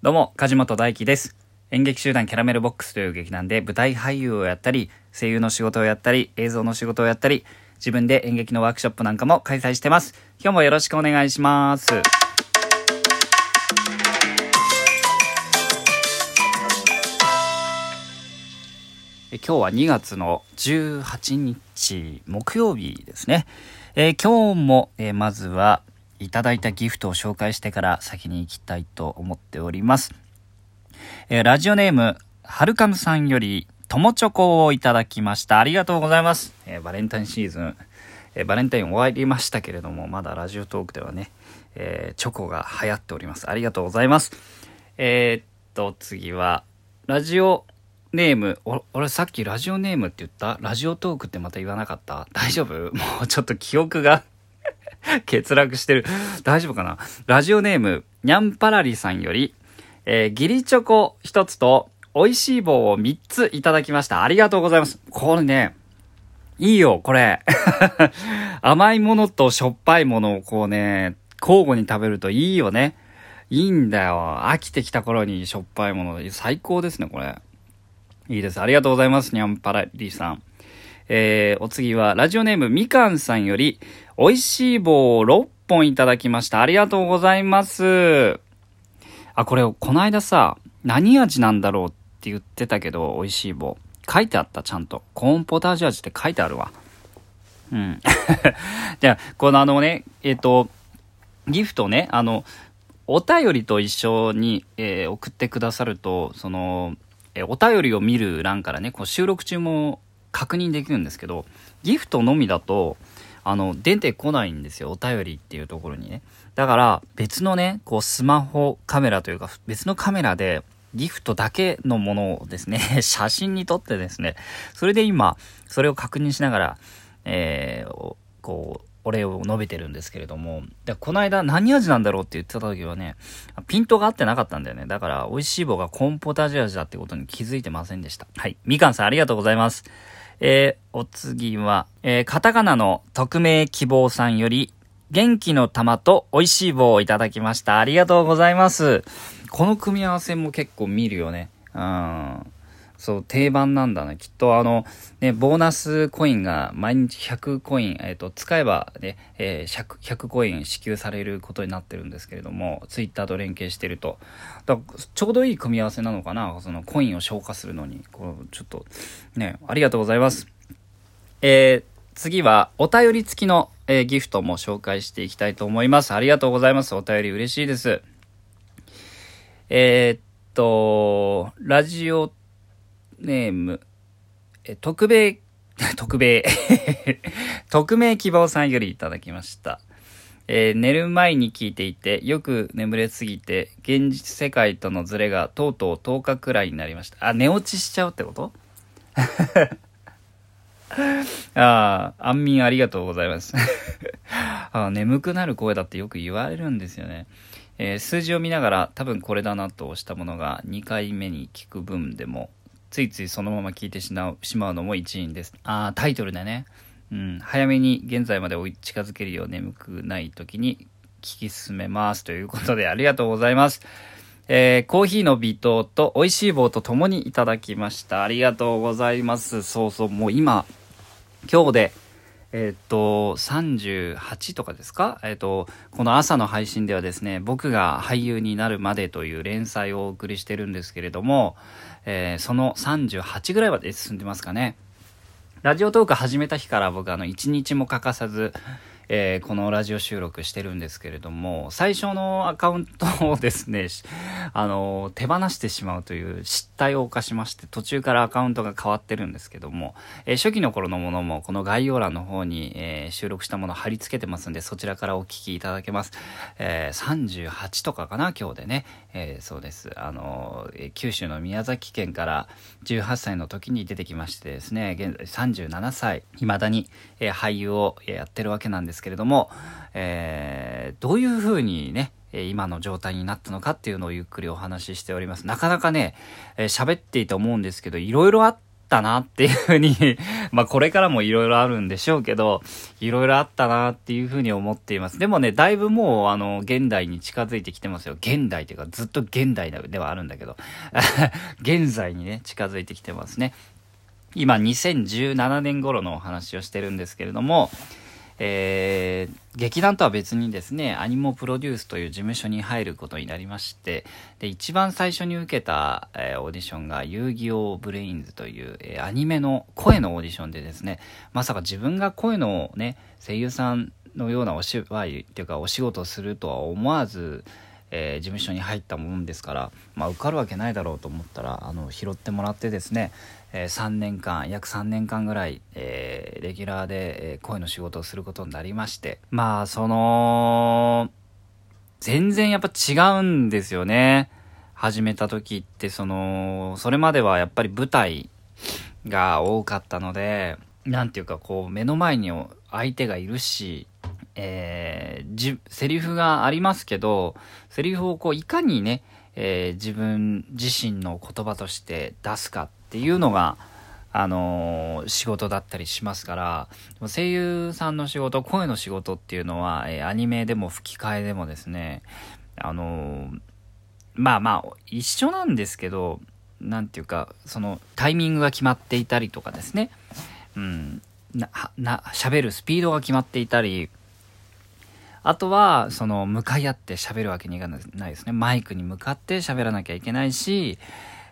どうも、梶本大輝です。演劇集団キャラメルボックスという劇団で舞台俳優をやったり、声優の仕事をやったり、映像の仕事をやったり、自分で演劇のワークショップなんかも開催してます。今日もよろしくお願いします。え今日は2月の18日木曜日ですね。えー今日も、えーまずはいただいたギフトを紹介してから先に行きたいと思っております。えーラジオネーム、はるかむさんより、ともチョコをいただきました。ありがとうございます。えーバレンタインシーズン、えーバレンタイン終わりましたけれども、まだラジオトークではね、えチョコが流行っております。ありがとうございます。えっと、次は、ラジオネーム、俺さっきラジオネームって言った？ラジオトークってまた言わなかった？大丈夫？もうちょっと記憶が 欠落してる。大丈夫かな？ラジオネーム、にゃんぱらりさんより、えー、ギリチョコ一つと、美味しい棒を三ついただきました。ありがとうございます。これね、いいよ、これ。甘いものとしょっぱいものをこうね、交互に食べるといいよね。いいんだよ。飽きてきた頃にしょっぱいもの。最高ですね、これ。いいです。ありがとうございます、にゃんぱらりさん。えー、お次は、ラジオネームみかんさんより、美味しい棒を6本いただきました。ありがとうございます。あ、これ、この間さ、何味なんだろうって言ってたけど、美味しい棒。書いてあった、ちゃんと。コーンポタージュ味って書いてあるわ。うん。じゃあ、このあのね、えっ、と、ギフトね、あの、お便りと一緒に、えー送ってくださると、その、えーお便りを見る欄からね、こう収録中も確認できるんですけど、ギフトのみだと、あの、出てこないんですよ。お便りっていうところにね。だから、別のね、こう、スマホカメラというか、別のカメラで、ギフトだけのものをですね、写真に撮ってですね、それで今、それを確認しながら、えーこう、お礼を述べてるんですけれども、でこの間何味なんだろうって言ってた時はね、ピントが合ってなかったんだよね。だから、美味しい棒がコンポタージュ味だってことに気づいてませんでした。はい。みかんさんありがとうございます。えーお次は、えーカタカナの匿名希望さんより、元気の玉と美味しい棒をいただきました。ありがとうございます。この組み合わせも結構見るよね。うん。そう、定番なんだね。きっとあの、ね、ボーナスコインが毎日100コイン、えっ、と、使えばね、えー 100, 100コイン支給されることになってるんですけれども、ツイッターと連携してると。だからちょうどいい組み合わせなのかな？そのコインを消化するのに。こう、ちょっと、ね、ありがとうございます。えー次はお便り付きの、えーギフトも紹介していきたいと思います。ありがとうございます。お便り嬉しいです。えーっと、ラジオネーム、え 特命、特命、匿名希望さんよりいただきました。えー寝る前に聞いていて、よく眠れすぎて、現実世界とのズレがとうとう10日くらいになりました。あ、寝落ちしちゃうってこと？ああ、安眠ありがとうございます。あ眠くなる声だってよく言われるんですよね。えー数字を見ながら多分これだなと押したものが2回目に聞く分でも、ついついそのまま聞いてしまうのも一因です。ああ、タイトルでね。うん、早めに現在まで追い近づけるよう眠くない時に聞き進めます。ということでありがとうございます。えーコーヒーの微糖と美味しい棒と共にいただきました。ありがとうございます。そうそう、もう今、今日で、えっ、と、38とかですか？えっ、と、この朝の配信ではですね、僕が俳優になるまでという連載をお送りしてるんですけれども、えーその38ぐらいまで進んでますかね。ラジオトーク始めた日から僕あの一日も欠かさず、えーこのラジオ収録してるんですけれども、最初のアカウントをですね、あの、手放してしまうという失態を犯しまして、途中からアカウントが変わってるんですけども、えー初期の頃のものもこの概要欄の方に、えー収録したもの貼り付けてますんで、そちらからお聞きいただけます。えー38とかかな、今日でね。えーそうです。あの、えー九州の宮崎県から18歳の時に出てきましてですね、現在37歳、未だに、えー俳優をえーやってるわけなんですけれども、えーどういう風にね、今の状態になったのかっていうのをゆっくりお話ししております。なかなかね、えーっていて思うんですけど、いろいろあっったなっていうふうに まあこれからもいろいろあるんでしょうけど、いろいろあったなっていうふうに思っています。でもね、だいぶもうあの、現代に近づいてきてますよ。現代っていうかずっと現代ではあるんだけど、現在にね、近づいてきてますね。今2017年頃のお話をしてるんですけれども、えー、劇団とは別にですね、アニモプロデュースという事務所に入ることになりまして、で、一番最初に受けた、えー、オーディションが遊戯王ブレインズという、えー、アニメの声のオーディションでですね、まさか自分が声のね、声優さんのようなお芝居っていうかお仕事するとは思わず、えー、事務所に入ったもんですから、まあ、受かるわけないだろうと思ったらあの拾ってもらってですね、え、3年間約3年間ぐらい、えー、レギュラーで、え声の仕事をすることになりましてまあその全然やっぱ違うんですよね。始めた時ってそのそれまではやっぱり舞台が多かったので何ていうかこう目の前に相手がいるしえー、じ、セリフがありますけど、セリフをこう、いかにね、えー、自分自身の言葉として出すかっていうのが、あのー、仕事だったりしますから、声優さんの仕事、声の仕事っていうのは、えー、アニメでも吹き替えでもですね、あのー、まあまあ、一緒なんですけど、なんていうか、その、タイミングが決まっていたりとかですね、うん、な、な、喋るスピードが決まっていたり、あとは、その、向かい合って喋るわけにいかないですね。マイクに向かって喋らなきゃいけないし、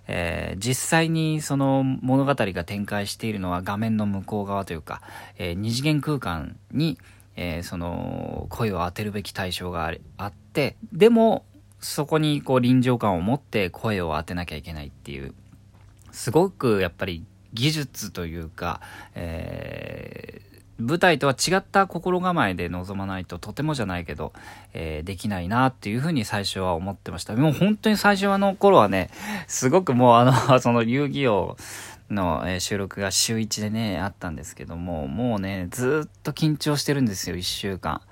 えー、実際にその物語が展開しているのは画面の向こう側というか、えー、二次元空間に、えー、その声を当てるべき対象があってでもそこにこう臨場感を持って声を当てなきゃいけないっていうすごくやっぱり技術というか、え舞台とは違った心構えで臨まないととてもじゃないけど、えー、できないなっていうふうに最初は思ってました。もう本当に最初の頃はね、すごくもうあの、その遊戯王の、え収録が週1でね、あったんですけども、もうね、ずっと緊張してるんですよ、1週間。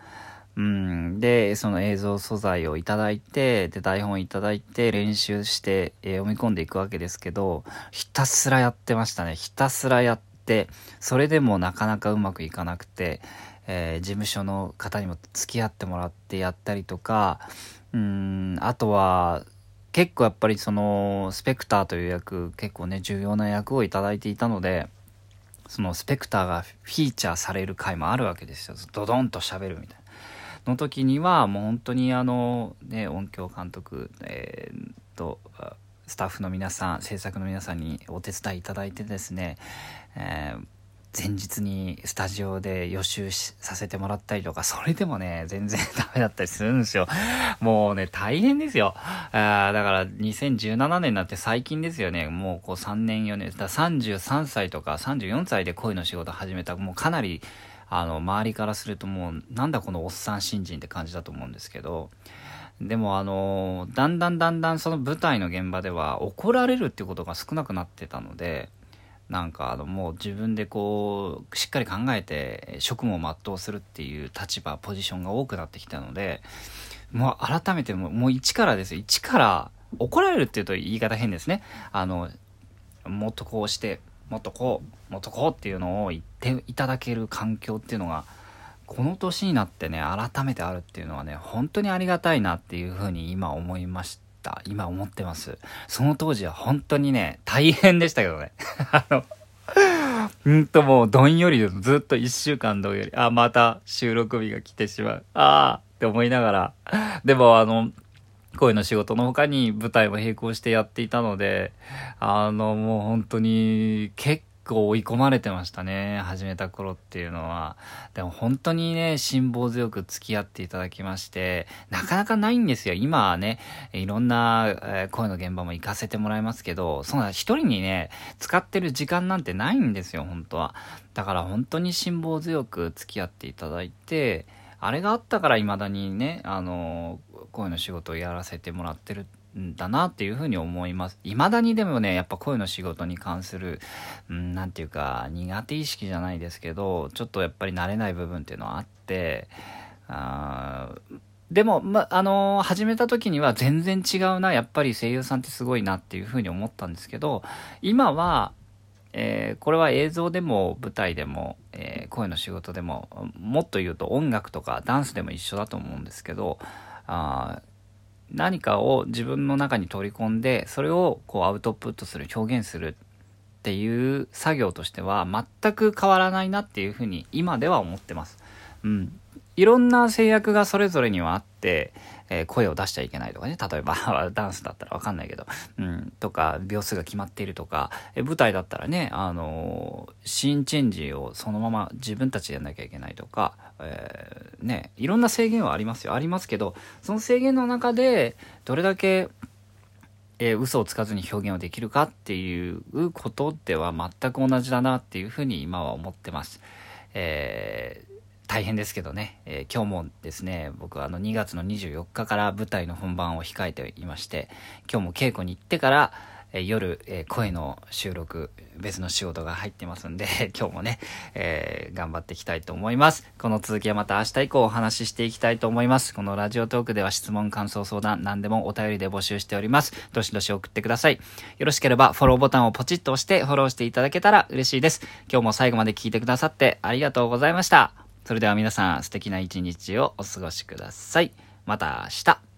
うん。で、その映像素材をいただいて、で、台本いただいて、練習して、えー、読み込んでいくわけですけど、ひたすらやってましたね。ひたすらやって、ってそれでもなかなかうまくいかなくて、えー、事務所の方にも付き合ってもらってやったりとかうんあとは結構やっぱりそのスペクターという役結構ね重要な役を頂いていたのでそのスペクターがフィーチャーされる回もあるわけですよドドンと喋るみたいな。の時にはもう本当にあのね音響監督えー、とスタッフの皆さん制作の皆さんにお手伝いいただいてですね、えー前日にスタジオで予習させてもらったりとか、それでもね、全然ダメだったりするんですよ。もうね、大変ですよ。あだから2017年になって最近ですよね。もうこう3年4年、だ33歳とか34歳で恋の仕事始めた、もうかなり、あの、周りからするともう、なんだこのおっさん新人って感じだと思うんですけど、でもあのだんだんだんだんその舞台の現場では怒られるっていうことが少なくなってたのでなんかあのもう自分でこうしっかり考えて職務を全うするっていう立場ポジションが多くなってきたのでもう改めてももう一からですよ。一から怒られるっていうと言い方変ですね。あのもっとこうしてもっとこうもっとこうっていうのを言っていただける環境っていうのがこの年になってね、改めてあるっていうのはね、本当にありがたいなっていうふうに今思いました。今思ってます。その当時は本当にね、大変でしたけどね。あの、うんともうどんより。ずっと一週間どんより。あ、また収録日が来てしまう。ああって思いながら。でもあの、声の仕事の他に舞台も並行してやっていたので、あの、もう本当に結構追い込まれてましたね。始めた頃っていうのは。でも本当にね、辛抱強く付き合っていただきまして、なかなかないんですよ。今はね、いろんな、え声の現場も行かせてもらいますけど、そんな一人にね、使ってる時間なんてないんですよ、本当は。だから本当に辛抱強く付き合っていただいて、あれがあったから未だにね、あの、声の仕事をやらせてもらってるだなっていうふうに思います。未だにでもね、やっぱ声の仕事に関する、うん、なんていうか、苦手意識じゃないですけど、ちょっとやっぱり慣れない部分っていうのはあって、あでも、ま、あのー、始めた時には全然違うな、やっぱり声優さんってすごいなっていうふうに思ったんですけど、今は、えー、これは映像でも舞台でも、えー、声の仕事でももっと言うと音楽とかダンスでも一緒だと思うんですけどあ何かを自分の中に取り込んでそれをこうアウトプットする表現するっていう作業としては全く変わらないなっていうふうに今では思ってます。うん、いろんな制約がそれぞれにはあって、えー、声を出しちゃいけないとかね、例えば ダンスだったらわかんないけど、うん、とか、秒数が決まっているとか、えー、舞台だったらね、あのー、シーンチェンジをそのまま自分たちでやんなきゃいけないとか、えー、ね、いろんな制限はありますよ。ありますけど、その制限の中で、どれだけ、えー、嘘をつかずに表現をできるかっていうことでは全く同じだなっていうふうに今は思ってます。えー大変ですけどね、えー、今日もですね、僕はあの2月の24日から舞台の本番を控えていまして、今日も稽古に行ってから、えー、夜、えー、声の収録、別の仕事が入ってますんで、今日もね、え頑張っていきたいと思います。この続きはまた明日以降お話ししていきたいと思います。このラジオトークでは質問、感想、相談、何でもお便りで募集しております。どしどし送ってください。よろしければフォローボタンをポチッと押してフォローしていただけたら嬉しいです。今日も最後まで聞いてくださってありがとうございました。それでは皆さん素敵な一日をお過ごしください。また明日。